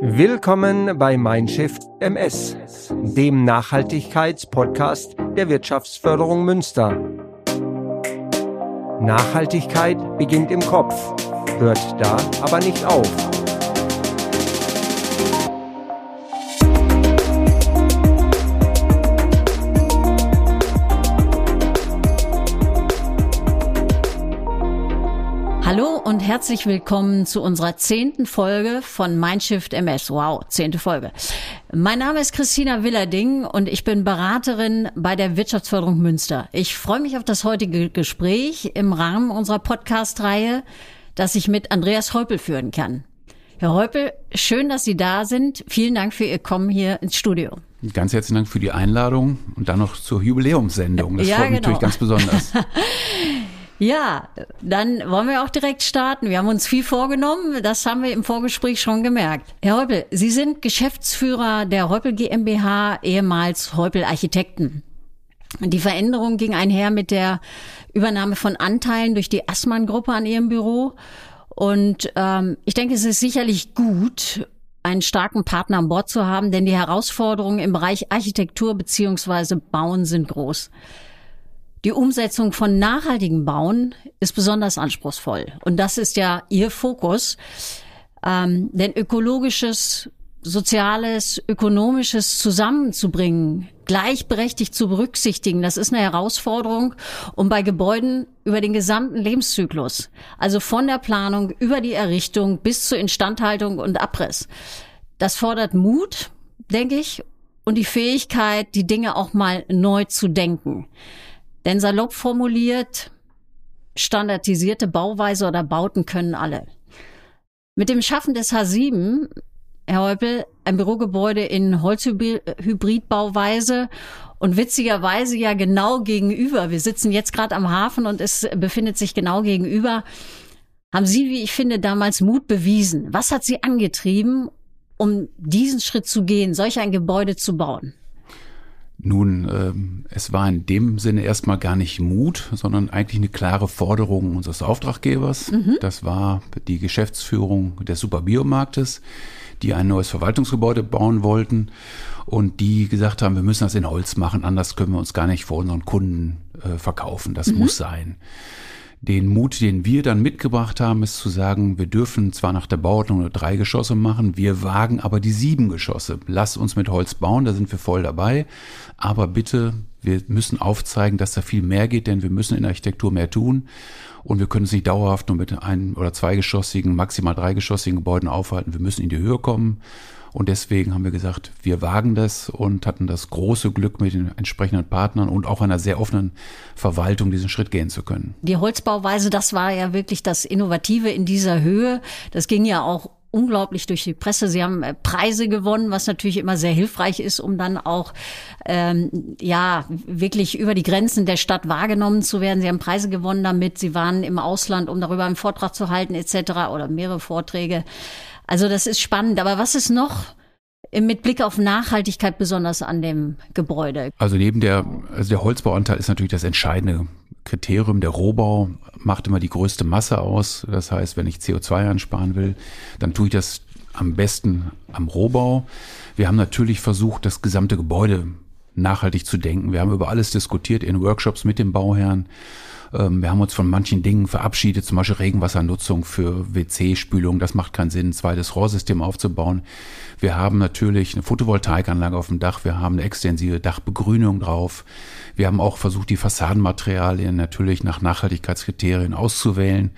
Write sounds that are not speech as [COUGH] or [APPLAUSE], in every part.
Willkommen bei Mindshift MS, dem Nachhaltigkeitspodcast der Wirtschaftsförderung Münster. Nachhaltigkeit beginnt im Kopf, hört da aber nicht auf. Herzlich willkommen zu unserer zehnten Folge von Mindshift MS. Wow, zehnte Folge. Mein Name ist Christina Willerding und ich bin Beraterin bei der Wirtschaftsförderung Münster. Ich freue mich auf das heutige Gespräch im Rahmen unserer Podcast-Reihe, das ich mit Andreas Heupel führen kann. Herr Heupel, schön, dass Sie da sind. Vielen Dank für Ihr Kommen hier ins Studio. Ganz herzlichen Dank für die Einladung und dann noch zur Jubiläumssendung. Das ja, freut mich genau. natürlich ganz besonders. [LAUGHS] Ja, dann wollen wir auch direkt starten. Wir haben uns viel vorgenommen. Das haben wir im Vorgespräch schon gemerkt. Herr Heupel, Sie sind Geschäftsführer der Heupel GmbH, ehemals Heupel Architekten. Die Veränderung ging einher mit der Übernahme von Anteilen durch die Assmann-Gruppe an Ihrem Büro. Und ähm, ich denke, es ist sicherlich gut, einen starken Partner an Bord zu haben, denn die Herausforderungen im Bereich Architektur beziehungsweise Bauen sind groß. Die Umsetzung von nachhaltigen Bauen ist besonders anspruchsvoll. Und das ist ja Ihr Fokus. Ähm, denn ökologisches, soziales, ökonomisches zusammenzubringen, gleichberechtigt zu berücksichtigen, das ist eine Herausforderung. Und bei Gebäuden über den gesamten Lebenszyklus, also von der Planung über die Errichtung bis zur Instandhaltung und Abriss. Das fordert Mut, denke ich, und die Fähigkeit, die Dinge auch mal neu zu denken. Denn salopp formuliert, standardisierte Bauweise oder Bauten können alle. Mit dem Schaffen des H7, Herr Heupel, ein Bürogebäude in Holzhybridbauweise und witzigerweise ja genau gegenüber, wir sitzen jetzt gerade am Hafen und es befindet sich genau gegenüber, haben Sie, wie ich finde, damals Mut bewiesen. Was hat Sie angetrieben, um diesen Schritt zu gehen, solch ein Gebäude zu bauen? Nun, ähm, es war in dem Sinne erstmal gar nicht Mut, sondern eigentlich eine klare Forderung unseres Auftraggebers. Mhm. Das war die Geschäftsführung des Superbiomarktes, die ein neues Verwaltungsgebäude bauen wollten und die gesagt haben, wir müssen das in Holz machen, anders können wir uns gar nicht vor unseren Kunden äh, verkaufen. Das mhm. muss sein. Den Mut, den wir dann mitgebracht haben, ist zu sagen, wir dürfen zwar nach der Bauordnung nur drei Geschosse machen, wir wagen aber die sieben Geschosse. Lass uns mit Holz bauen, da sind wir voll dabei. Aber bitte, wir müssen aufzeigen, dass da viel mehr geht, denn wir müssen in der Architektur mehr tun. Und wir können es nicht dauerhaft nur mit ein- oder zweigeschossigen, maximal dreigeschossigen Gebäuden aufhalten. Wir müssen in die Höhe kommen. Und deswegen haben wir gesagt, wir wagen das und hatten das große Glück, mit den entsprechenden Partnern und auch einer sehr offenen Verwaltung diesen Schritt gehen zu können. Die Holzbauweise, das war ja wirklich das Innovative in dieser Höhe. Das ging ja auch unglaublich durch die Presse. Sie haben äh, Preise gewonnen, was natürlich immer sehr hilfreich ist, um dann auch ähm, ja wirklich über die Grenzen der Stadt wahrgenommen zu werden. Sie haben Preise gewonnen damit. Sie waren im Ausland, um darüber einen Vortrag zu halten etc. oder mehrere Vorträge. Also das ist spannend. Aber was ist noch mit Blick auf Nachhaltigkeit besonders an dem Gebäude? Also neben der, also der Holzbauanteil ist natürlich das entscheidende Kriterium. Der Rohbau macht immer die größte Masse aus. Das heißt, wenn ich CO2 einsparen will, dann tue ich das am besten am Rohbau. Wir haben natürlich versucht, das gesamte Gebäude nachhaltig zu denken. Wir haben über alles diskutiert in Workshops mit dem Bauherrn. Ähm, wir haben uns von manchen Dingen verabschiedet, zum Beispiel Regenwassernutzung für WC-Spülung. Das macht keinen Sinn, ein zweites Rohrsystem aufzubauen. Wir haben natürlich eine Photovoltaikanlage auf dem Dach. Wir haben eine extensive Dachbegrünung drauf. Wir haben auch versucht, die Fassadenmaterialien natürlich nach Nachhaltigkeitskriterien auszuwählen.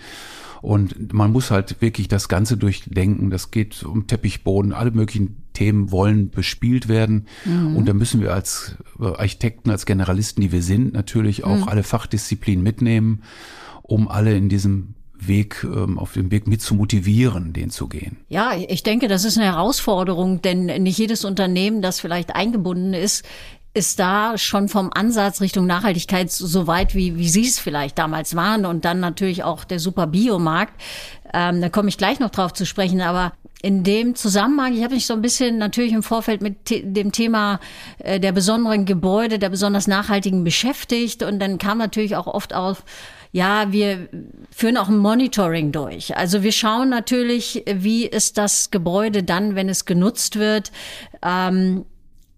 Und man muss halt wirklich das Ganze durchdenken. Das geht um Teppichboden, alle möglichen Themen wollen bespielt werden. Mhm. Und da müssen wir als äh, Architekten, als Generalisten, die wir sind, natürlich auch mhm. alle Fachdisziplinen mitnehmen, um alle in diesem Weg, ähm, auf dem Weg mit zu motivieren, den zu gehen. Ja, ich denke, das ist eine Herausforderung, denn nicht jedes Unternehmen, das vielleicht eingebunden ist, ist da schon vom Ansatz Richtung Nachhaltigkeit so weit, wie, wie Sie es vielleicht damals waren und dann natürlich auch der super Biomarkt. Ähm, da komme ich gleich noch drauf zu sprechen, aber in dem Zusammenhang, ich habe mich so ein bisschen natürlich im Vorfeld mit dem Thema äh, der besonderen Gebäude, der besonders nachhaltigen beschäftigt und dann kam natürlich auch oft auf, ja, wir führen auch ein Monitoring durch. Also wir schauen natürlich, wie ist das Gebäude dann, wenn es genutzt wird. Ähm,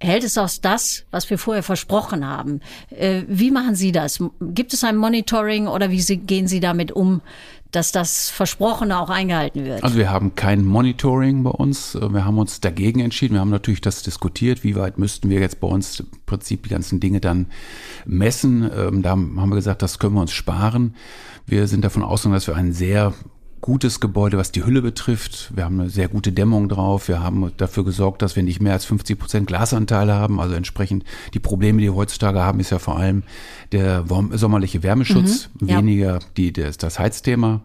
hält es auch das, was wir vorher versprochen haben. Äh, wie machen Sie das? Gibt es ein Monitoring oder wie Sie, gehen Sie damit um, dass das Versprochene auch eingehalten wird? Also wir haben kein Monitoring bei uns. Wir haben uns dagegen entschieden. Wir haben natürlich das diskutiert, wie weit müssten wir jetzt bei uns im Prinzip die ganzen Dinge dann messen. Ähm, da haben wir gesagt, das können wir uns sparen. Wir sind davon ausgegangen, dass wir einen sehr gutes Gebäude, was die Hülle betrifft. Wir haben eine sehr gute Dämmung drauf. Wir haben dafür gesorgt, dass wir nicht mehr als 50 Prozent Glasanteile haben. Also entsprechend die Probleme, die wir heutzutage haben, ist ja vor allem der sommerliche Wärmeschutz, mhm, ja. weniger die, das, das Heizthema.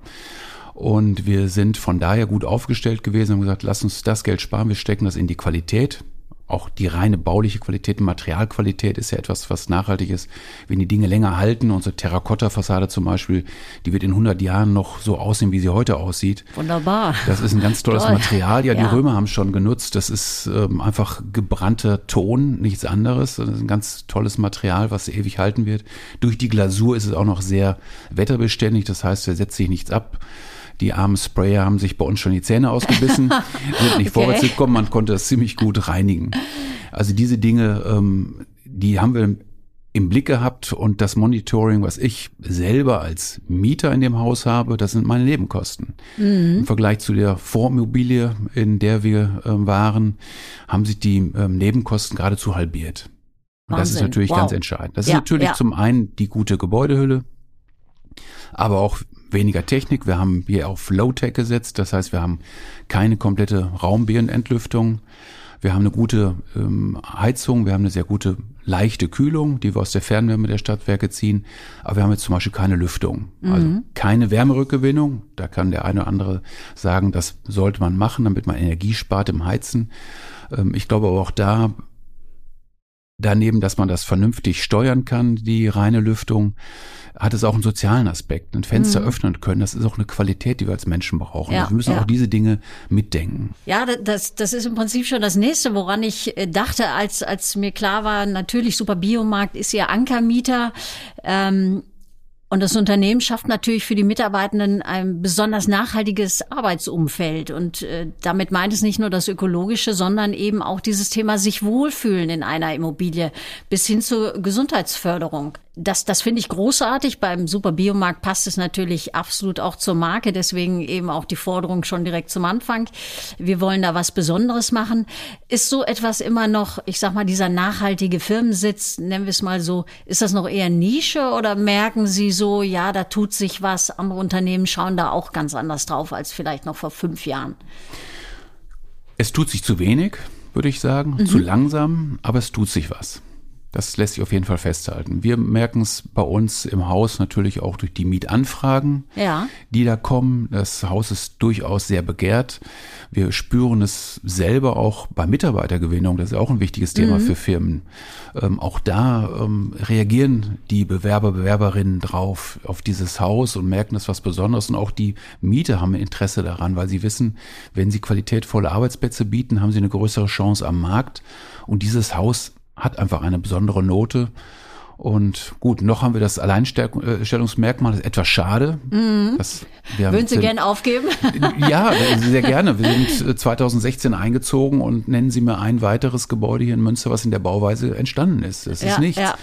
Und wir sind von daher gut aufgestellt gewesen und gesagt, lass uns das Geld sparen, wir stecken das in die Qualität auch die reine bauliche Qualität, Materialqualität ist ja etwas, was nachhaltig ist. Wenn die Dinge länger halten, unsere Terrakotta-Fassade zum Beispiel, die wird in 100 Jahren noch so aussehen, wie sie heute aussieht. Wunderbar. Das ist ein ganz tolles Toll. Material. Ja, die ja. Römer haben es schon genutzt. Das ist ähm, einfach gebrannter Ton, nichts anderes. Das ist ein ganz tolles Material, was ewig halten wird. Durch die Glasur ist es auch noch sehr wetterbeständig. Das heißt, er setzt sich nichts ab. Die armen Sprayer haben sich bei uns schon die Zähne ausgebissen, [LAUGHS] sind nicht okay. vorwärts gekommen, man konnte das ziemlich gut reinigen. Also diese Dinge, ähm, die haben wir im Blick gehabt und das Monitoring, was ich selber als Mieter in dem Haus habe, das sind meine Nebenkosten. Mhm. Im Vergleich zu der Vormobilie, in der wir äh, waren, haben sich die ähm, Nebenkosten geradezu halbiert. Und das ist natürlich wow. ganz entscheidend. Das ja, ist natürlich ja. zum einen die gute Gebäudehülle, aber auch weniger Technik. Wir haben hier auf Low-Tech gesetzt. Das heißt, wir haben keine komplette Raumbeerentlüftung. Wir haben eine gute ähm, Heizung. Wir haben eine sehr gute leichte Kühlung, die wir aus der Fernwärme der Stadtwerke ziehen. Aber wir haben jetzt zum Beispiel keine Lüftung. Mhm. Also keine Wärmerückgewinnung. Da kann der eine oder andere sagen, das sollte man machen, damit man Energie spart im Heizen. Ähm, ich glaube aber auch da, daneben, dass man das vernünftig steuern kann, die reine Lüftung, hat es auch einen sozialen Aspekt. Ein Fenster mhm. öffnen können, das ist auch eine Qualität, die wir als Menschen brauchen. Ja, wir müssen ja. auch diese Dinge mitdenken. Ja, das, das ist im Prinzip schon das nächste, woran ich äh, dachte, als, als mir klar war, natürlich Super Biomarkt ist ja Ankermieter. Ähm, und das Unternehmen schafft natürlich für die Mitarbeitenden ein besonders nachhaltiges Arbeitsumfeld. Und äh, damit meint es nicht nur das Ökologische, sondern eben auch dieses Thema sich wohlfühlen in einer Immobilie bis hin zur Gesundheitsförderung das, das finde ich großartig. Beim Super Biomarkt passt es natürlich absolut auch zur Marke. Deswegen eben auch die Forderung schon direkt zum Anfang. Wir wollen da was Besonderes machen. Ist so etwas immer noch, ich sag mal, dieser nachhaltige Firmensitz, nennen wir es mal so, ist das noch eher Nische oder merken Sie so, ja, da tut sich was. Andere Unternehmen schauen da auch ganz anders drauf als vielleicht noch vor fünf Jahren. Es tut sich zu wenig, würde ich sagen, mhm. zu langsam, aber es tut sich was. Das lässt sich auf jeden Fall festhalten. Wir merken es bei uns im Haus natürlich auch durch die Mietanfragen, ja. die da kommen. Das Haus ist durchaus sehr begehrt. Wir spüren es selber auch bei Mitarbeitergewinnung. Das ist auch ein wichtiges Thema mhm. für Firmen. Ähm, auch da ähm, reagieren die Bewerber, Bewerberinnen drauf, auf dieses Haus und merken, das was Besonderes. Und auch die Mieter haben Interesse daran, weil sie wissen, wenn sie qualitätvolle Arbeitsplätze bieten, haben sie eine größere Chance am Markt. Und dieses Haus hat einfach eine besondere Note. Und gut, noch haben wir das Alleinstellungsmerkmal, das ist etwas schade. Mhm. Würden Sie gerne aufgeben? [LAUGHS] Ja, [LAUGHS] sehr gerne. Wir sind 2016 äh, eingezogen und nennen Sie mir ein weiteres Gebäude hier in Münster, was in der Bauweise entstanden ist. Das ja, ist nichts. Ja.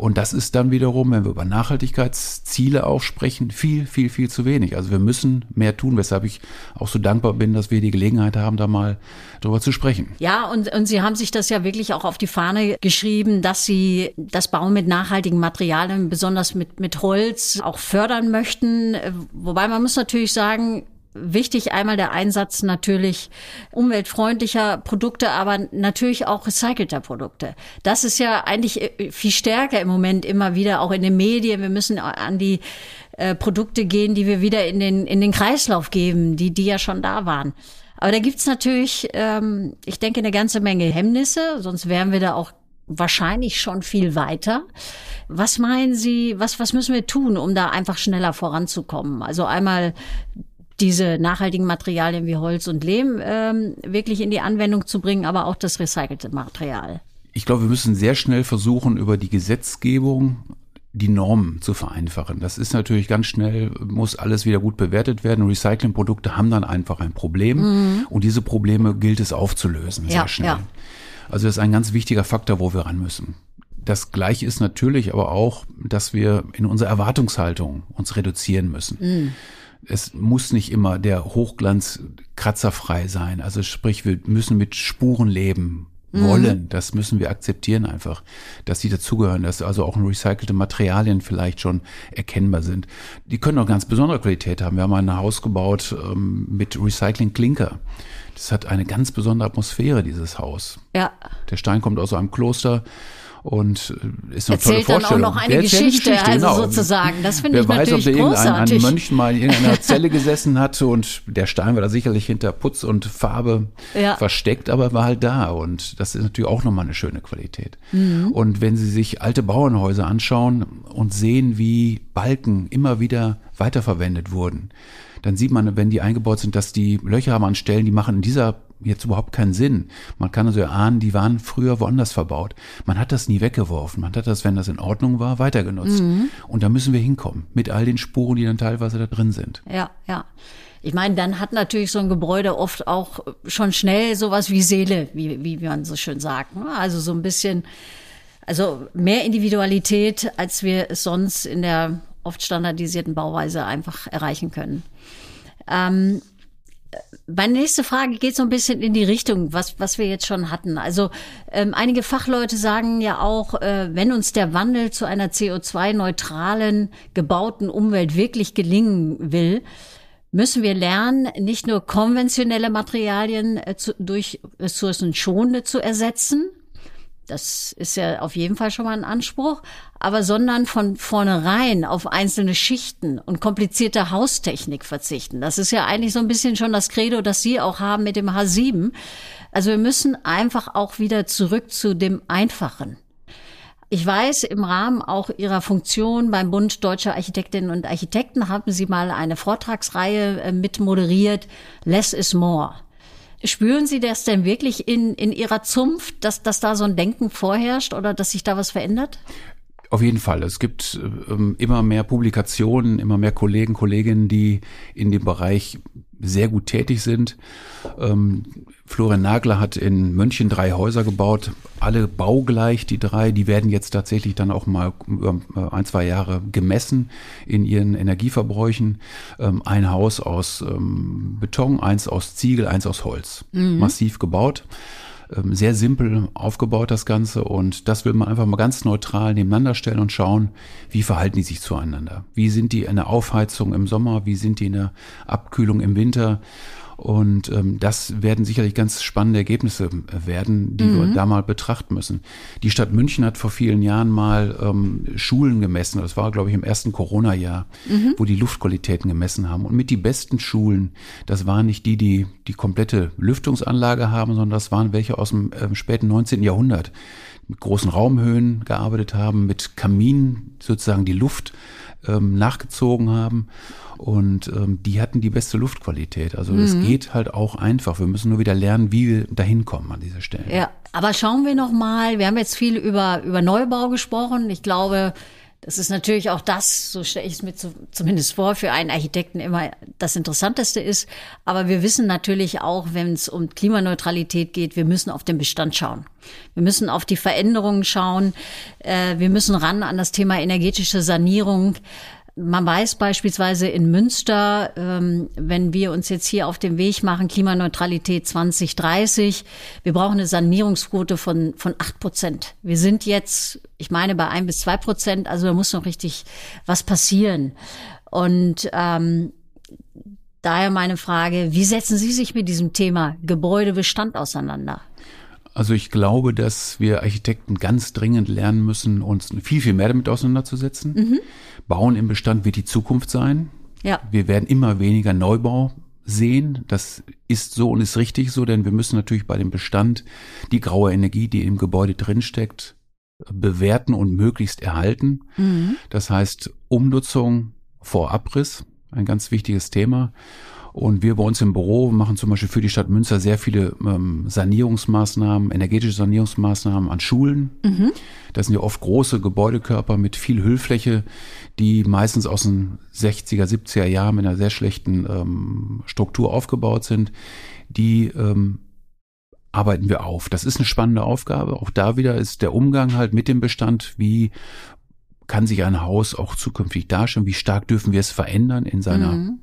Und das ist dann wiederum, wenn wir über Nachhaltigkeitsziele auch sprechen, viel, viel, viel zu wenig. Also wir müssen mehr tun, weshalb ich auch so dankbar bin, dass wir die Gelegenheit haben, da mal drüber zu sprechen. Ja, und, und Sie haben sich das ja wirklich auch auf die Fahne geschrieben, dass Sie das Bauen mit nachhaltigen Materialien, besonders mit, mit Holz, auch fördern möchten. Wobei man muss natürlich sagen, Wichtig einmal der Einsatz natürlich umweltfreundlicher Produkte, aber natürlich auch recycelter Produkte. Das ist ja eigentlich äh, viel stärker im Moment immer wieder auch in den Medien. Wir müssen an die äh, Produkte gehen, die wir wieder in den, in den Kreislauf geben, die, die ja schon da waren. Aber da gibt's natürlich, ähm, ich denke, eine ganze Menge Hemmnisse, sonst wären wir da auch wahrscheinlich schon viel weiter. Was meinen Sie, was, was müssen wir tun, um da einfach schneller voranzukommen? Also einmal diese nachhaltigen Materialien wie Holz und Lehm ähm, wirklich in die Anwendung zu bringen, aber auch das recycelte Material. Ich glaube, wir müssen sehr schnell versuchen, über die Gesetzgebung die Normen zu vereinfachen. Das ist natürlich ganz schnell, muss alles wieder gut bewertet werden. Recyclingprodukte haben dann einfach ein Problem mhm. und diese Probleme gilt es aufzulösen, sehr ja, schnell. Ja. Also das ist ein ganz wichtiger Faktor, wo wir ran müssen. Das Gleiche ist natürlich aber auch, dass wir in unserer Erwartungshaltung uns reduzieren müssen. Mhm. Es muss nicht immer der Hochglanz kratzerfrei sein. Also sprich, wir müssen mit Spuren leben, mhm. wollen. Das müssen wir akzeptieren einfach, dass die dazugehören, dass also auch recycelte Materialien vielleicht schon erkennbar sind. Die können auch ganz besondere Qualität haben. Wir haben ein Haus gebaut ähm, mit Recycling Klinker. Das hat eine ganz besondere Atmosphäre, dieses Haus. Ja. Der Stein kommt aus einem Kloster und äh, ist eine Erzählt tolle Vorstellung. dann auch noch eine Geschichte, Geschichte, also genau. sozusagen. Das finde ich weiß, natürlich ob großartig. Ein Mönch mal in irgendeiner [LAUGHS] Zelle gesessen hat und der Stein war da sicherlich hinter Putz und Farbe ja. versteckt, aber war halt da und das ist natürlich auch nochmal eine schöne Qualität. Mhm. Und wenn Sie sich alte Bauernhäuser anschauen und sehen, wie Balken immer wieder weiterverwendet wurden, dann sieht man, wenn die eingebaut sind, dass die Löcher haben an Stellen, die machen in dieser jetzt überhaupt keinen Sinn. Man kann also erahnen, die waren früher woanders verbaut. Man hat das nie weggeworfen. Man hat das, wenn das in Ordnung war, weitergenutzt. Mhm. Und da müssen wir hinkommen. Mit all den Spuren, die dann teilweise da drin sind. Ja, ja. Ich meine, dann hat natürlich so ein Gebäude oft auch schon schnell sowas wie Seele, wie, wie man so schön sagt. Ne? Also so ein bisschen, also mehr Individualität, als wir es sonst in der oft standardisierten Bauweise einfach erreichen können. Ähm, meine nächste Frage geht so ein bisschen in die Richtung, was, was wir jetzt schon hatten. Also ähm, einige Fachleute sagen ja auch, äh, wenn uns der Wandel zu einer CO2-neutralen, gebauten Umwelt wirklich gelingen will, müssen wir lernen, nicht nur konventionelle Materialien äh, zu, durch ressourcenschonende zu ersetzen, das ist ja auf jeden Fall schon mal ein Anspruch, aber sondern von vornherein auf einzelne Schichten und komplizierte Haustechnik verzichten. Das ist ja eigentlich so ein bisschen schon das Credo, das Sie auch haben mit dem H7. Also wir müssen einfach auch wieder zurück zu dem Einfachen. Ich weiß, im Rahmen auch Ihrer Funktion beim Bund Deutscher Architektinnen und Architekten haben Sie mal eine Vortragsreihe äh, mit moderiert, Less is More. Spüren Sie das denn wirklich in, in Ihrer Zunft, dass, dass da so ein Denken vorherrscht oder dass sich da was verändert? Auf jeden Fall. Es gibt ähm, immer mehr Publikationen, immer mehr Kollegen, Kolleginnen, die in dem Bereich sehr gut tätig sind. Ähm, Florian Nagler hat in München drei Häuser gebaut, alle baugleich, die drei. Die werden jetzt tatsächlich dann auch mal über äh, ein, zwei Jahre gemessen in ihren Energieverbräuchen. Ähm, ein Haus aus ähm, Beton, eins aus Ziegel, eins aus Holz. Mhm. Massiv gebaut. Ähm, sehr simpel aufgebaut das Ganze. Und das will man einfach mal ganz neutral nebeneinander stellen und schauen, wie verhalten die sich zueinander. Wie sind die in der Aufheizung im Sommer, wie sind die in der Abkühlung im Winter und ähm, das werden sicherlich ganz spannende Ergebnisse äh, werden, die mhm. wir da mal betrachten müssen. Die Stadt München hat vor vielen Jahren mal ähm, Schulen gemessen. Das war, glaube ich, im ersten Corona-Jahr, mhm. wo die Luftqualitäten gemessen haben. Und mit die besten Schulen, das waren nicht die, die die komplette Lüftungsanlage haben, sondern das waren welche aus dem äh, späten 19. Jahrhundert mit großen Raumhöhen gearbeitet haben, mit Kaminen sozusagen die Luft ähm, nachgezogen haben und ähm, die hatten die beste Luftqualität. Also es mhm. geht halt auch einfach. Wir müssen nur wieder lernen, wie wir dahin kommen an dieser Stelle. Ja, aber schauen wir noch mal. Wir haben jetzt viel über über Neubau gesprochen. Ich glaube, das ist natürlich auch das, so stelle ich es mir zu, zumindest vor, für einen Architekten immer das Interessanteste ist. Aber wir wissen natürlich auch, wenn es um Klimaneutralität geht, wir müssen auf den Bestand schauen. Wir müssen auf die Veränderungen schauen. Äh, wir müssen ran an das Thema energetische Sanierung. Man weiß beispielsweise in Münster, ähm, wenn wir uns jetzt hier auf den Weg machen, Klimaneutralität 2030, wir brauchen eine Sanierungsquote von, von acht Prozent. Wir sind jetzt, ich meine, bei ein bis zwei Prozent, also da muss noch richtig was passieren. Und ähm, daher meine Frage, wie setzen Sie sich mit diesem Thema Gebäudebestand auseinander? Also ich glaube, dass wir Architekten ganz dringend lernen müssen, uns viel, viel mehr damit auseinanderzusetzen. Mhm. Bauen im Bestand wird die Zukunft sein. Ja. Wir werden immer weniger Neubau sehen. Das ist so und ist richtig so, denn wir müssen natürlich bei dem Bestand die graue Energie, die im Gebäude drinsteckt, bewerten und möglichst erhalten. Mhm. Das heißt Umnutzung vor Abriss, ein ganz wichtiges Thema. Und wir bei uns im Büro machen zum Beispiel für die Stadt Münster sehr viele ähm, Sanierungsmaßnahmen, energetische Sanierungsmaßnahmen an Schulen. Mhm. Das sind ja oft große Gebäudekörper mit viel Hüllfläche, die meistens aus den 60er, 70er Jahren mit einer sehr schlechten ähm, Struktur aufgebaut sind. Die ähm, arbeiten wir auf. Das ist eine spannende Aufgabe. Auch da wieder ist der Umgang halt mit dem Bestand, wie kann sich ein Haus auch zukünftig darstellen, wie stark dürfen wir es verändern in seiner mhm.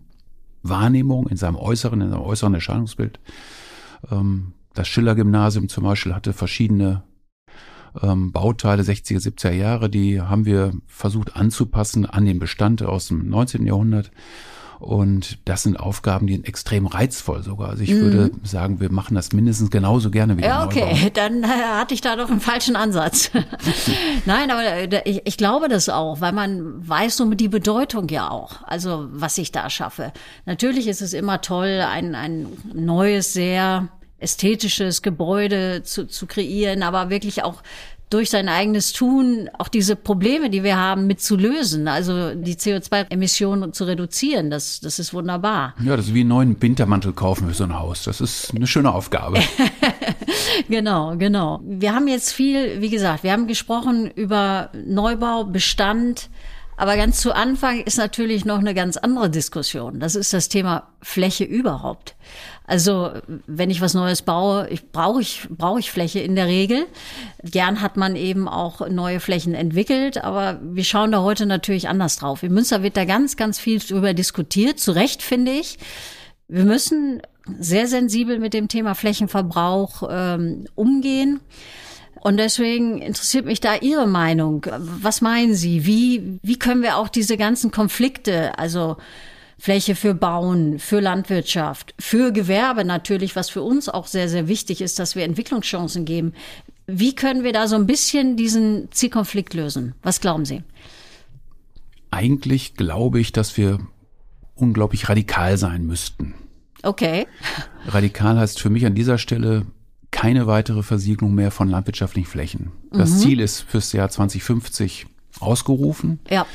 Wahrnehmung, in seinem äußeren, in seinem äußeren Erscheinungsbild. Ähm, das Schiller-Gymnasium zum Beispiel hatte verschiedene ähm, Bauteile 60er, 70er Jahre, die haben wir versucht anzupassen an den Bestand aus dem 19. Jahrhundert. Und das sind Aufgaben, die sind extrem reizvoll sogar. Also ich mhm. würde sagen, wir machen das mindestens genauso gerne wie Ja, okay, Neubau. [LAUGHS] dann äh, hatte ich da doch einen falschen Ansatz. [LAUGHS] Nein, aber äh, ich, ich glaube das auch, weil man weiß so die Bedeutung ja auch, also was ich da schaffe. Natürlich ist es immer toll, ein, ein neues, sehr ästhetisches Gebäude zu, zu kreieren, aber wirklich auch durch sein eigenes Tun auch diese Probleme, die wir haben, mit zu lösen. Also die CO2-Emissionen zu reduzieren. Das, das ist wunderbar. Ja, das ist wie einen neuen Wintermantel kaufen für so ein Haus. Das ist eine schöne Aufgabe. [LAUGHS] genau, genau. Wir haben jetzt viel, wie gesagt, wir haben gesprochen über Neubau, Bestand, aber ganz zu Anfang ist natürlich noch eine ganz andere Diskussion. Das ist das Thema Fläche überhaupt. Also wenn ich was Neues baue, ich, brauche ich brauche ich Fläche in der Regel. Gern hat man eben auch neue Flächen entwickelt, aber wir schauen da heute natürlich anders drauf. In Münster wird da ganz ganz viel darüber diskutiert. Zu Recht finde ich. Wir müssen sehr sensibel mit dem Thema Flächenverbrauch ähm, umgehen. Und deswegen interessiert mich da Ihre Meinung. Was meinen Sie? Wie, wie können wir auch diese ganzen Konflikte, also Fläche für Bauen, für Landwirtschaft, für Gewerbe natürlich, was für uns auch sehr, sehr wichtig ist, dass wir Entwicklungschancen geben. Wie können wir da so ein bisschen diesen Zielkonflikt lösen? Was glauben Sie? Eigentlich glaube ich, dass wir unglaublich radikal sein müssten. Okay. Radikal heißt für mich an dieser Stelle keine weitere Versiegelung mehr von landwirtschaftlichen Flächen. Das mhm. Ziel ist fürs Jahr 2050 ausgerufen. Ja.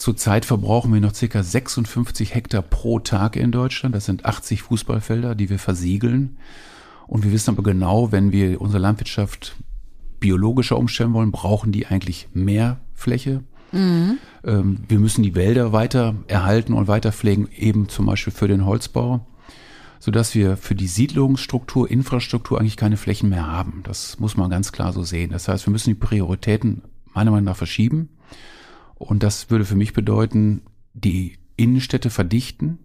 Zurzeit verbrauchen wir noch circa 56 Hektar pro Tag in Deutschland. Das sind 80 Fußballfelder, die wir versiegeln. Und wir wissen aber genau, wenn wir unsere Landwirtschaft biologischer umstellen wollen, brauchen die eigentlich mehr Fläche. Mhm. Ähm, wir müssen die Wälder weiter erhalten und weiter pflegen, eben zum Beispiel für den Holzbau sodass wir für die Siedlungsstruktur, Infrastruktur eigentlich keine Flächen mehr haben. Das muss man ganz klar so sehen. Das heißt, wir müssen die Prioritäten meiner Meinung nach verschieben. Und das würde für mich bedeuten, die Innenstädte verdichten.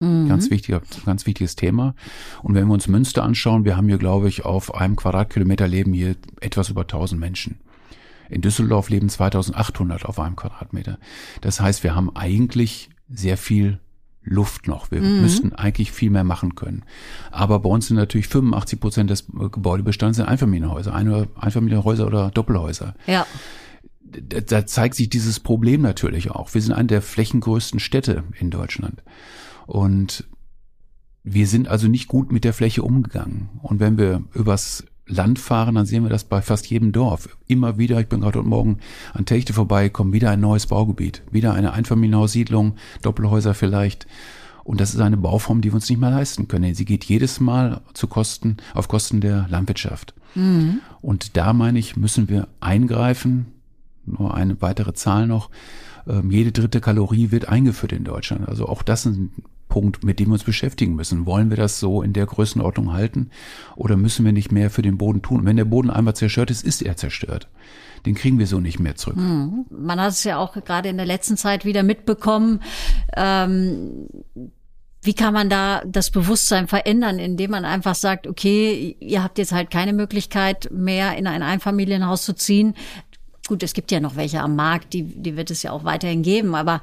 Mhm. Ganz wichtiger, ganz wichtiges Thema. Und wenn wir uns Münster anschauen, wir haben hier, glaube ich, auf einem Quadratkilometer leben hier etwas über 1000 Menschen. In Düsseldorf leben 2800 auf einem Quadratmeter. Das heißt, wir haben eigentlich sehr viel Luft noch. Wir mhm. müssten eigentlich viel mehr machen können. Aber bei uns sind natürlich 85 Prozent des Gebäudebestands sind Einfamilienhäuser, Einfamilienhäuser oder Doppelhäuser. Ja. Da, zeigt sich dieses Problem natürlich auch. Wir sind eine der flächengrößten Städte in Deutschland. Und wir sind also nicht gut mit der Fläche umgegangen. Und wenn wir übers Land fahren, dann sehen wir das bei fast jedem Dorf. Immer wieder, ich bin gerade heute Morgen an Techte vorbeigekommen, wieder ein neues Baugebiet, wieder eine Einfamilienhaussiedlung, Doppelhäuser vielleicht. Und das ist eine Bauform, die wir uns nicht mehr leisten können. Sie geht jedes Mal zu Kosten, auf Kosten der Landwirtschaft. Mhm. Und da meine ich, müssen wir eingreifen. Nur eine weitere Zahl noch. Ähm, jede dritte Kalorie wird eingeführt in Deutschland. Also auch das sind Punkt, mit dem wir uns beschäftigen müssen. Wollen wir das so in der Größenordnung halten oder müssen wir nicht mehr für den Boden tun? Wenn der Boden einmal zerstört ist, ist er zerstört. Den kriegen wir so nicht mehr zurück. Hm. Man hat es ja auch gerade in der letzten Zeit wieder mitbekommen. Ähm wie kann man da das Bewusstsein verändern, indem man einfach sagt, okay, ihr habt jetzt halt keine Möglichkeit mehr in ein Einfamilienhaus zu ziehen. Gut, es gibt ja noch welche am Markt, die, die wird es ja auch weiterhin geben, aber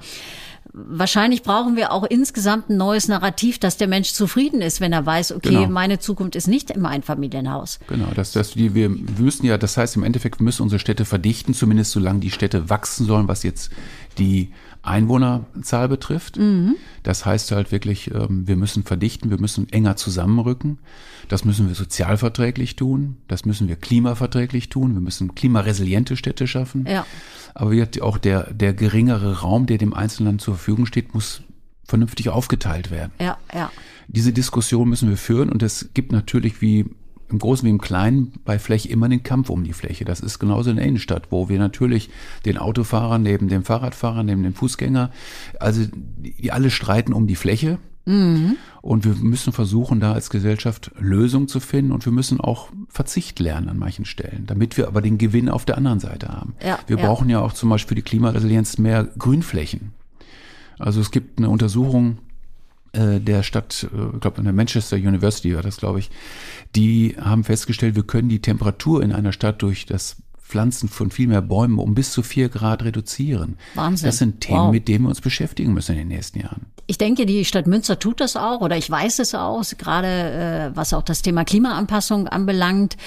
wahrscheinlich brauchen wir auch insgesamt ein neues Narrativ, dass der Mensch zufrieden ist, wenn er weiß, okay, genau. meine Zukunft ist nicht im Einfamilienhaus. Genau, das, das, wir, wir müssen ja, das heißt im Endeffekt, wir müssen unsere Städte verdichten, zumindest solange die Städte wachsen sollen, was jetzt die Einwohnerzahl betrifft. Mhm. Das heißt halt wirklich, ähm, wir müssen verdichten, wir müssen enger zusammenrücken. Das müssen wir sozialverträglich tun, das müssen wir klimaverträglich tun, wir müssen klimaresiliente Städte schaffen. Ja. Aber auch der, der geringere Raum, der dem Einzelnen zur Verfügung steht, muss vernünftig aufgeteilt werden. Ja, ja. Diese Diskussion müssen wir führen und es gibt natürlich wie im Großen wie im Kleinen bei Fläche immer den Kampf um die Fläche. Das ist genauso in der Innenstadt, wo wir natürlich den Autofahrer neben dem Fahrradfahrer, neben dem Fußgänger, also die alle streiten um die Fläche. Mhm. Und wir müssen versuchen, da als Gesellschaft Lösungen zu finden und wir müssen auch Verzicht lernen an manchen Stellen, damit wir aber den Gewinn auf der anderen Seite haben. Ja, wir ja. brauchen ja auch zum Beispiel für die Klimaresilienz mehr Grünflächen. Also es gibt eine Untersuchung der Stadt, äh, ich glaube an der Manchester University war das, glaube ich, die haben festgestellt, wir können die Temperatur in einer Stadt durch das Pflanzen von viel mehr Bäumen um bis zu vier Grad reduzieren. Wahnsinn. Das sind Themen, Wow. mit denen wir uns beschäftigen müssen in den nächsten Jahren. Ich denke, die Stadt Münster tut das auch oder ich weiß es auch. Gerade äh, was auch das Thema Klimaanpassung anbelangt,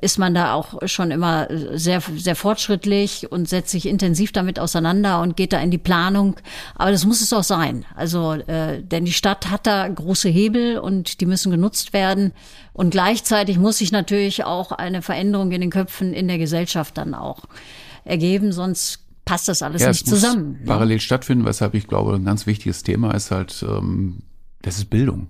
ist man da auch schon immer sehr, sehr fortschrittlich und setzt sich intensiv damit auseinander und geht da in die Planung. Aber das muss es auch sein. Also, äh, denn die Stadt hat da große Hebel und die müssen genutzt werden. Und gleichzeitig muss sich natürlich auch eine Veränderung in den Köpfen in der Gesellschaft dann auch ergeben, sonst passt das alles Ja, nicht zusammen. ne? parallel stattfinden, weshalb ich glaube, ein ganz wichtiges Thema ist halt, ähm, das ist Bildung.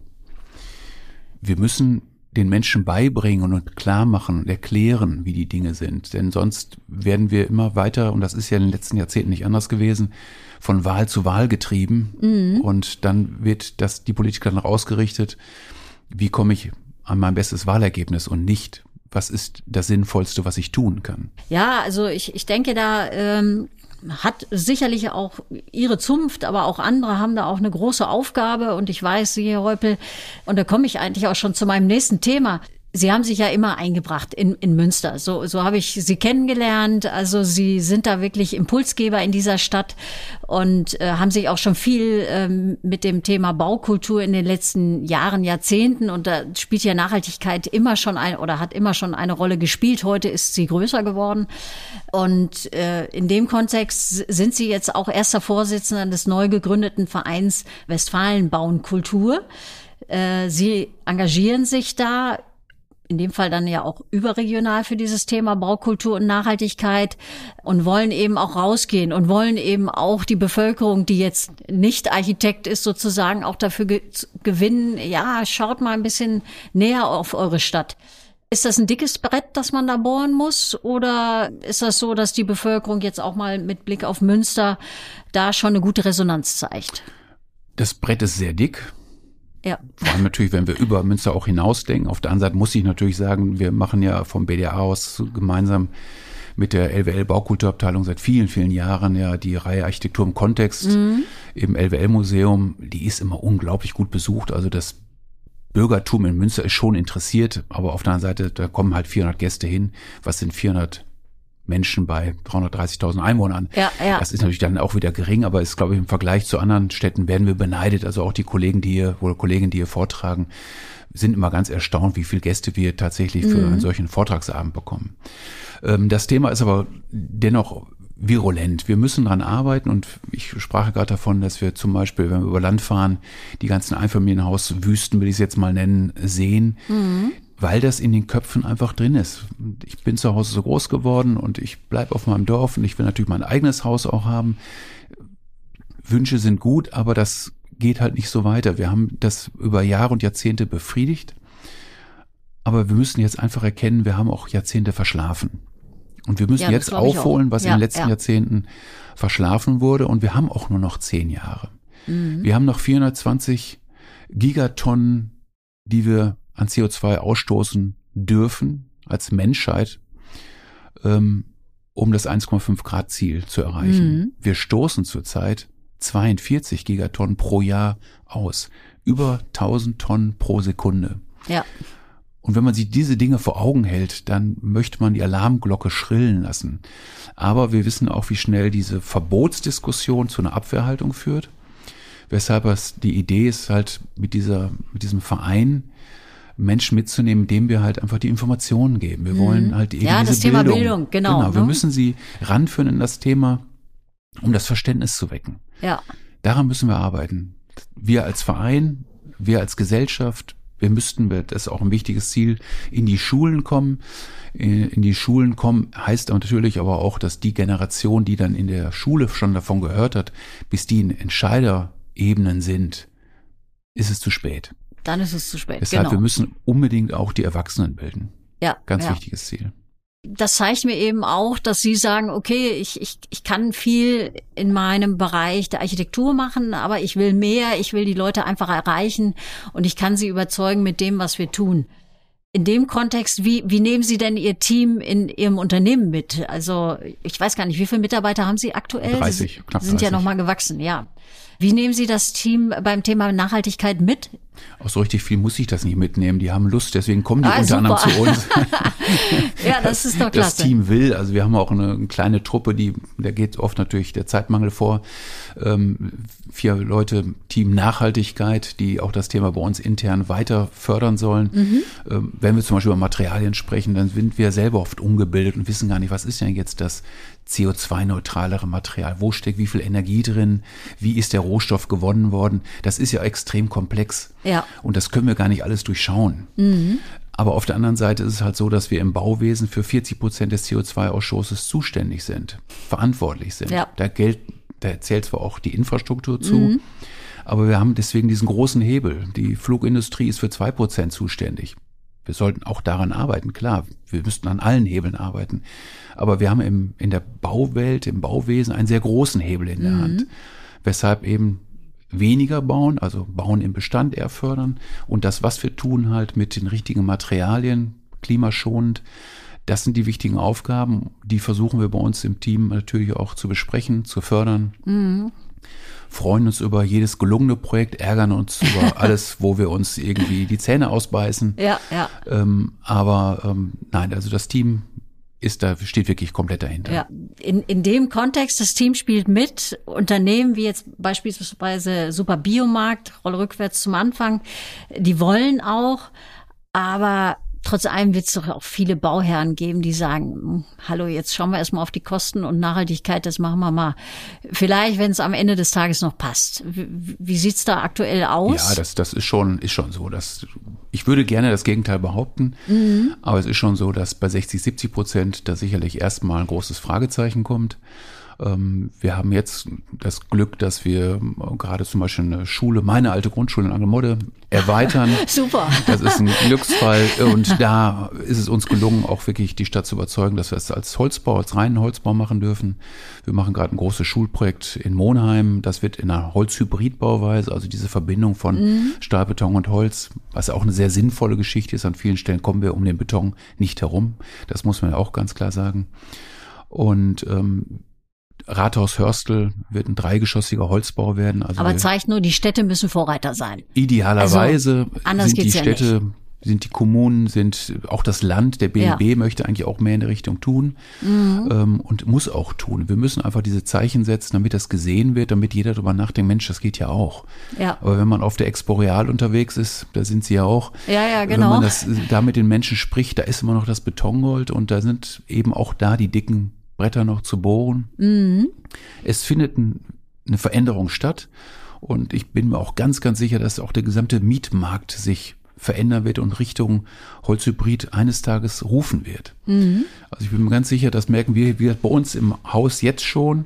Wir müssen den Menschen beibringen und klar machen und erklären, wie die Dinge sind. Denn sonst werden wir immer weiter, und das ist ja in den letzten Jahrzehnten nicht anders gewesen, von Wahl zu Wahl getrieben. Mhm. Und dann wird das die Politiker danach ausgerichtet, wie komme ich an mein bestes Wahlergebnis und nicht, was ist das Sinnvollste, was ich tun kann. Ja, also ich, ich denke, da ähm, hat sicherlich auch ihre Zunft, aber auch andere haben da auch eine große Aufgabe. Und ich weiß, Sie, Herr Häupl, und da komme ich eigentlich auch schon zu meinem nächsten Thema. Sie haben sich ja immer eingebracht in, in Münster. So, so habe ich Sie kennengelernt. Also Sie sind da wirklich Impulsgeber in dieser Stadt und äh, haben sich auch schon viel ähm, mit dem Thema Baukultur in den letzten Jahren, Jahrzehnten und da spielt ja Nachhaltigkeit immer schon ein oder hat immer schon eine Rolle gespielt. Heute ist sie größer geworden. Und äh, in dem Kontext sind Sie jetzt auch erster Vorsitzender des neu gegründeten Vereins Westfalen Bauen Kultur. Äh, Sie engagieren sich da in dem Fall dann ja auch überregional für dieses Thema Baukultur und Nachhaltigkeit und wollen eben auch rausgehen und wollen eben auch die Bevölkerung, die jetzt nicht Architekt ist, sozusagen auch dafür ge gewinnen, ja, schaut mal ein bisschen näher auf eure Stadt. Ist das ein dickes Brett, das man da bohren muss? Oder ist das so, dass die Bevölkerung jetzt auch mal mit Blick auf Münster da schon eine gute Resonanz zeigt? Das Brett ist sehr dick. Ja. Vor allem natürlich, wenn wir über Münster auch hinausdenken. Auf der anderen Seite muss ich natürlich sagen, wir machen ja vom BDA aus gemeinsam mit der LWL Baukulturabteilung seit vielen, vielen Jahren ja die Reihe Architektur im Kontext im LWL Museum. Die ist immer unglaublich gut besucht. Also das Bürgertum in Münster ist schon interessiert, aber auf der anderen Seite, da kommen halt 400 Gäste hin. Was sind 400 Menschen bei 330.000 Einwohnern? Ja, ja. Das ist natürlich dann auch wieder gering, aber ist, glaube ich, im Vergleich zu anderen Städten werden wir beneidet. Also auch die Kollegen, die hier, oder Kollegen, die hier vortragen, sind immer ganz erstaunt, wie viele Gäste wir tatsächlich für einen solchen Vortragsabend bekommen. Ähm, das Thema ist aber dennoch virulent. Wir müssen dran arbeiten und ich sprach gerade davon, dass wir zum Beispiel, wenn wir über Land fahren, die ganzen Einfamilienhauswüsten, will ich es jetzt mal nennen, sehen, weil das in den Köpfen einfach drin ist. Ich bin zu Hause so groß geworden und ich bleibe auf meinem Dorf und ich will natürlich mein eigenes Haus auch haben. Wünsche sind gut, aber das geht halt nicht so weiter. Wir haben das über Jahre und Jahrzehnte befriedigt, aber wir müssen jetzt einfach erkennen, wir haben auch Jahrzehnte verschlafen. Und wir müssen Ja, jetzt ich auch. aufholen, was in Ja, den letzten ja. Jahrzehnten verschlafen wurde. Und wir haben auch nur noch zehn Jahre. Mhm. Wir haben noch 420 Gigatonnen, die wir an CO2 ausstoßen dürfen als Menschheit, ähm, um das 1,5 Grad Ziel zu erreichen. Mhm. Wir stoßen zurzeit 42 Gigatonnen pro Jahr aus. Über 1000 Tonnen pro Sekunde. Ja. Und wenn man sich diese Dinge vor Augen hält, dann möchte man die Alarmglocke schrillen lassen. Aber wir wissen auch, wie schnell diese Verbotsdiskussion zu einer Abwehrhaltung führt. Weshalb es die Idee ist, halt mit dieser, mit diesem Verein Menschen mitzunehmen, indem wir halt einfach die Informationen geben. Wir wollen halt eben Mhm. Ja, das Thema Bildung. Bildung, genau, Genau, wir ne? müssen sie ranführen in das Thema, um das Verständnis zu wecken. Ja. Daran müssen wir arbeiten. Wir als Verein, wir als Gesellschaft, wir müssten, das ist auch ein wichtiges Ziel, in die Schulen kommen. Äh, In die Schulen kommen heißt natürlich aber auch, dass die Generation, die dann in der Schule schon davon gehört hat, bis die einen Entscheider Ebenen sind, ist es zu spät. Dann ist es zu spät. Deshalb, genau. wir müssen unbedingt auch die Erwachsenen bilden. ja, Ganz ja. wichtiges Ziel. das zeigt mir eben auch, dass Sie sagen, okay, ich, ich, ich kann viel in meinem Bereich der Architektur machen, aber ich will mehr, ich will die Leute einfach erreichen und ich kann sie überzeugen mit dem, was wir tun. In dem Kontext, wie, wie nehmen Sie denn Ihr Team in Ihrem Unternehmen mit? Also ich weiß gar nicht, wie viele Mitarbeiter haben Sie aktuell? 30, Sie knapp sind ja 30. nochmal gewachsen, ja. Wie nehmen Sie das Team beim Thema Nachhaltigkeit mit? Auch so richtig viel muss ich das nicht mitnehmen. Die haben Lust, deswegen kommen die Ah, unter anderem super. zu uns. [LAUGHS] Ja, das ist doch das klasse. Team will. Also wir haben auch eine, eine kleine Truppe, die, da geht oft natürlich der Zeitmangel vor. Ähm, vier Leute, Team Nachhaltigkeit, die auch das Thema bei uns intern weiter fördern sollen. Mhm. Ähm, wenn wir zum Beispiel über Materialien sprechen, dann sind wir selber oft ungebildet und wissen gar nicht, was ist denn jetzt das CO2-neutralere Material? Wo steckt wie viel Energie drin? Wie ist der Rohstoff gewonnen worden? Das ist ja extrem komplex. Ja. Und das können wir gar nicht alles durchschauen. Aber auf der anderen Seite ist es halt so, dass wir im Bauwesen für 40 Prozent des CO2-Ausstoßes zuständig sind, verantwortlich sind. Ja. Da, gilt, da zählt zwar auch die Infrastruktur zu, aber wir haben deswegen diesen großen Hebel. Die Flugindustrie ist für zwei Prozent zuständig. Wir sollten auch daran arbeiten, klar. Wir müssten an allen Hebeln arbeiten. Aber wir haben im, in der Bauwelt, im Bauwesen einen sehr großen Hebel in der Hand. Weshalb eben weniger bauen, also bauen im Bestand eher fördern und das, was wir tun, halt mit den richtigen Materialien, klimaschonend, das sind die wichtigen Aufgaben, die versuchen wir bei uns im Team natürlich auch zu besprechen, zu fördern. Freuen uns über jedes gelungene Projekt, ärgern uns über [LAUGHS] alles, wo wir uns irgendwie die Zähne ausbeißen. Ja, ja. Ähm, aber ähm, nein, also das Team ist da, steht wirklich komplett dahinter. Ja, in, in dem Kontext, das Team spielt mit, Unternehmen wie jetzt beispielsweise Super Biomarkt, Roll rückwärts zum Anfang, die wollen auch, aber trotz allem wird es doch auch viele Bauherren geben, die sagen, hm, hallo, jetzt schauen wir erstmal auf die Kosten und Nachhaltigkeit, das machen wir mal. Vielleicht, wenn es am Ende des Tages noch passt. Wie, wie sieht's da aktuell aus? Ja, das, das ist schon, ist schon so. Dass, ich würde gerne das Gegenteil behaupten, aber es ist schon so, dass bei 60, 70 Prozent da sicherlich erstmal ein großes Fragezeichen kommt. Ähm, Wir haben jetzt das Glück, dass wir äh, gerade zum Beispiel eine Schule, meine alte Grundschule in Angelmodde, erweitern. [LAUGHS] Super. Das ist ein Glücksfall und da ist es uns gelungen, auch wirklich die Stadt zu überzeugen, dass wir es als Holzbau, als reinen Holzbau machen dürfen. Wir machen gerade ein großes Schulprojekt in Monheim. Das wird in einer Holzhybridbauweise, also diese Verbindung von Stahlbeton und Holz, was auch eine sehr sinnvolle Geschichte ist. An vielen Stellen kommen wir um den Beton nicht herum. Das muss man ja auch ganz klar sagen. Und ähm, Rathaus Hörstel wird ein dreigeschossiger Holzbau werden. Also aber zeigt nur, die Städte müssen Vorreiter sein. Idealerweise Also, anders sind die ja Städte, sind die Kommunen, sind auch das Land, der BNB Ja. Mhm. möchte eigentlich auch mehr in der Richtung tun ähm, und muss auch tun. Wir müssen einfach diese Zeichen setzen, damit das gesehen wird, damit jeder darüber nachdenkt, Mensch, das geht ja auch. Ja. Aber wenn man auf der Exporeal unterwegs ist, da sind sie ja auch. Ja, ja, Wenn genau. man das, da mit den Menschen spricht, da ist immer noch das Betongold und da sind eben auch da die dicken Bretter noch zu bohren. Mhm. Es findet ein, eine Veränderung statt und ich bin mir auch ganz, ganz sicher, dass auch der gesamte Mietmarkt sich verändern wird und Richtung Holzhybrid eines Tages rufen wird. Also ich bin mir ganz sicher, das merken wir, wir bei uns im Haus jetzt schon.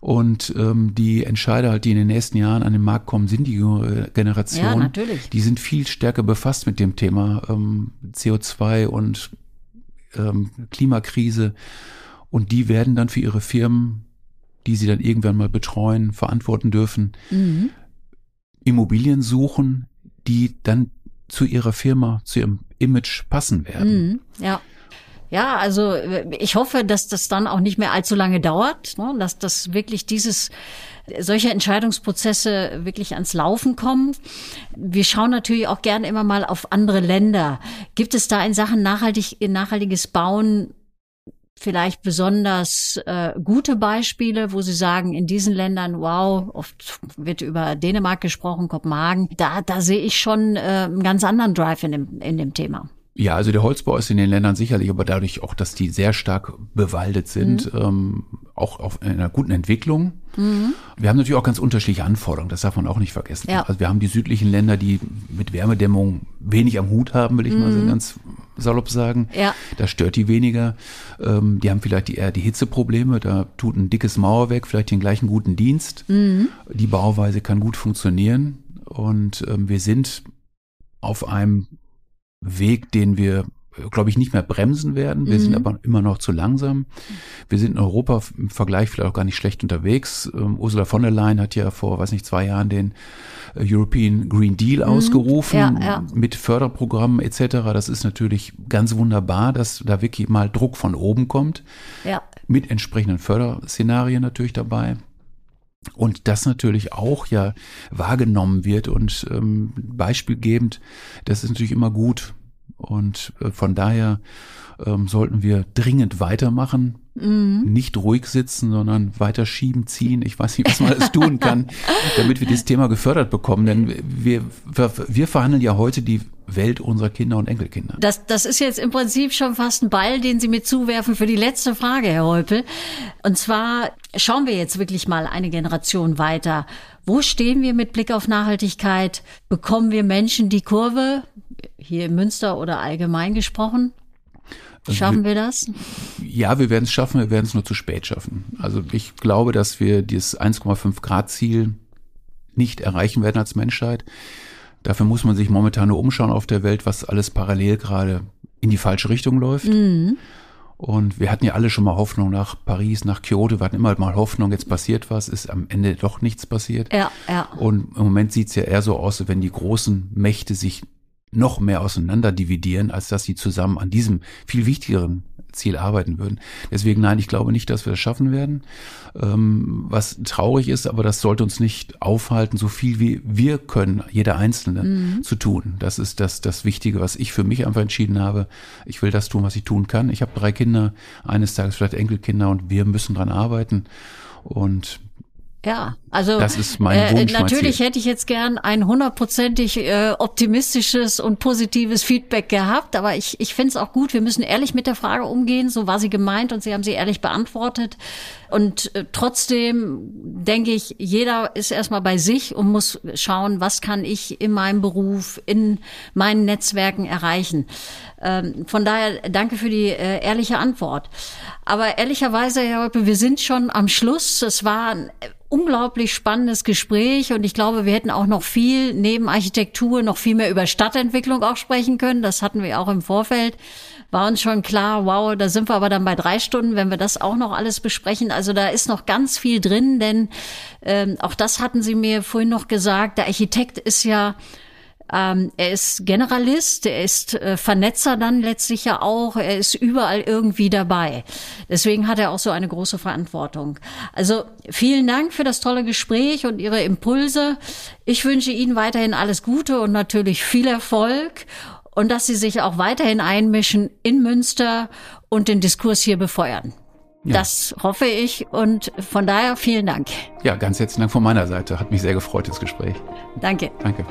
Und ähm, die Entscheider, halt, die in den nächsten Jahren an den Markt kommen, sind die jüngere Generation. Ja, natürlich. Die sind viel stärker befasst mit dem Thema ähm, CO2 und ähm, Klimakrise. Und die werden dann für ihre Firmen, die sie dann irgendwann mal betreuen, verantworten dürfen, Immobilien suchen, die dann zu ihrer Firma, zu ihrem Image passen werden. Mhm, ja. Ja, also ich hoffe, dass das dann auch nicht mehr allzu lange dauert, ne? dass das wirklich dieses solche Entscheidungsprozesse wirklich ans Laufen kommen. Wir schauen natürlich auch gerne immer mal auf andere Länder. Gibt es da in Sachen nachhaltig, nachhaltiges Bauen vielleicht besonders äh, gute Beispiele, wo Sie sagen, in diesen Ländern, wow, oft wird über Dänemark gesprochen, Kopenhagen, da, da sehe ich schon äh, einen ganz anderen Drive in dem, in dem Thema. Ja, also der Holzbau ist in den Ländern sicherlich, aber dadurch auch, dass die sehr stark bewaldet sind, ähm, auch auf einer guten Entwicklung. Wir haben natürlich auch ganz unterschiedliche Anforderungen, das darf man auch nicht vergessen. Ja. Also wir haben die südlichen Länder, die mit Wärmedämmung wenig am Hut haben, will ich mal so ganz salopp sagen. Ja. Das stört die weniger. Ähm, die haben vielleicht die, eher die Hitzeprobleme. Da tut ein dickes Mauerwerk vielleicht den gleichen guten Dienst. Mhm. Die Bauweise kann gut funktionieren. Und ähm, wir sind auf einem Weg, den wir glaube ich, nicht mehr bremsen werden. Wir mhm. sind aber immer noch zu langsam. Wir sind in Europa im Vergleich vielleicht auch gar nicht schlecht unterwegs. Ähm, Ursula von der Leyen hat ja vor, weiß nicht, zwei Jahren den äh, European Green Deal mhm. ausgerufen ja, ja. mit Förderprogrammen etc. Das ist natürlich ganz wunderbar, dass da wirklich mal Druck von oben kommt. Ja. Mit entsprechenden Förderszenarien natürlich dabei. Und das natürlich auch ja wahrgenommen wird und ähm, beispielgebend, das ist natürlich immer gut, und äh, von daher ähm, sollten wir dringend weitermachen, mhm. nicht ruhig sitzen, sondern weiter schieben, ziehen. Ich weiß nicht, was man alles tun kann, [LAUGHS] damit wir dieses Thema gefördert bekommen. Denn wir, wir verhandeln ja heute die Welt unserer Kinder und Enkelkinder. Das, das ist jetzt im Prinzip schon fast ein Ball, den Sie mir zuwerfen für die letzte Frage, Herr Heupel. Und zwar schauen wir jetzt wirklich mal eine Generation weiter. Wo stehen wir mit Blick auf Nachhaltigkeit? Bekommen wir Menschen die Kurve? Hier in Münster oder allgemein gesprochen? Schaffen wir, wir das? Ja, wir werden es schaffen, wir werden es nur zu spät schaffen. Also ich glaube, dass wir dieses 1,5 Grad Ziel nicht erreichen werden als Menschheit. Dafür muss man sich momentan nur umschauen auf der Welt, was alles parallel gerade in die falsche Richtung läuft. Mhm. Und wir hatten ja alle schon mal Hoffnung nach Paris, nach Kyoto. Wir hatten immer mal Hoffnung, jetzt passiert was, ist am Ende doch nichts passiert. Ja, ja. Und im Moment sieht es ja eher so aus, wenn die großen Mächte sich noch mehr auseinander dividieren, als dass sie zusammen an diesem viel wichtigeren Ziel arbeiten würden. Deswegen nein, ich glaube nicht, dass wir das schaffen werden. Ähm, was traurig ist, aber das sollte uns nicht aufhalten, so viel wie wir können, jeder Einzelne, mhm. zu tun. Das ist das, das Wichtige, was ich für mich einfach entschieden habe. Ich will das tun, was ich tun kann. Ich habe drei Kinder, eines Tages vielleicht Enkelkinder und wir müssen dran arbeiten. Und ja, also das ist mein Wunsch, äh, natürlich hätte ich jetzt gern ein hundertprozentig äh, optimistisches und positives Feedback gehabt, aber ich, ich finde es auch gut, wir müssen ehrlich mit der Frage umgehen, so war sie gemeint und Sie haben sie ehrlich beantwortet. Und äh, trotzdem denke ich, jeder ist erstmal bei sich und muss schauen, was kann ich in meinem Beruf, in meinen Netzwerken erreichen. Ähm, von daher danke für die äh, ehrliche Antwort. Aber ehrlicherweise, Herr Röppel, wir sind schon am Schluss. Es war ein unglaublich spannendes Gespräch und ich glaube, wir hätten auch noch viel neben Architektur noch viel mehr über Stadtentwicklung auch sprechen können. Das hatten wir auch im Vorfeld. War uns schon klar, wow, da sind wir aber dann bei drei Stunden, wenn wir das auch noch alles besprechen. Also da ist noch ganz viel drin, denn ähm, auch das hatten Sie mir vorhin noch gesagt. Der Architekt ist ja ähm, er ist Generalist, er ist äh, Vernetzer dann letztlich ja auch, er ist überall irgendwie dabei. Deswegen hat er auch so eine große Verantwortung. Also vielen Dank für das tolle Gespräch und Ihre Impulse. Ich wünsche Ihnen weiterhin alles Gute und natürlich viel Erfolg und dass Sie sich auch weiterhin einmischen in Münster und den Diskurs hier befeuern. Ja. Das hoffe ich und von daher vielen Dank. Ja, ganz herzlichen Dank von meiner Seite. Hat mich sehr gefreut, das Gespräch. Danke. Danke.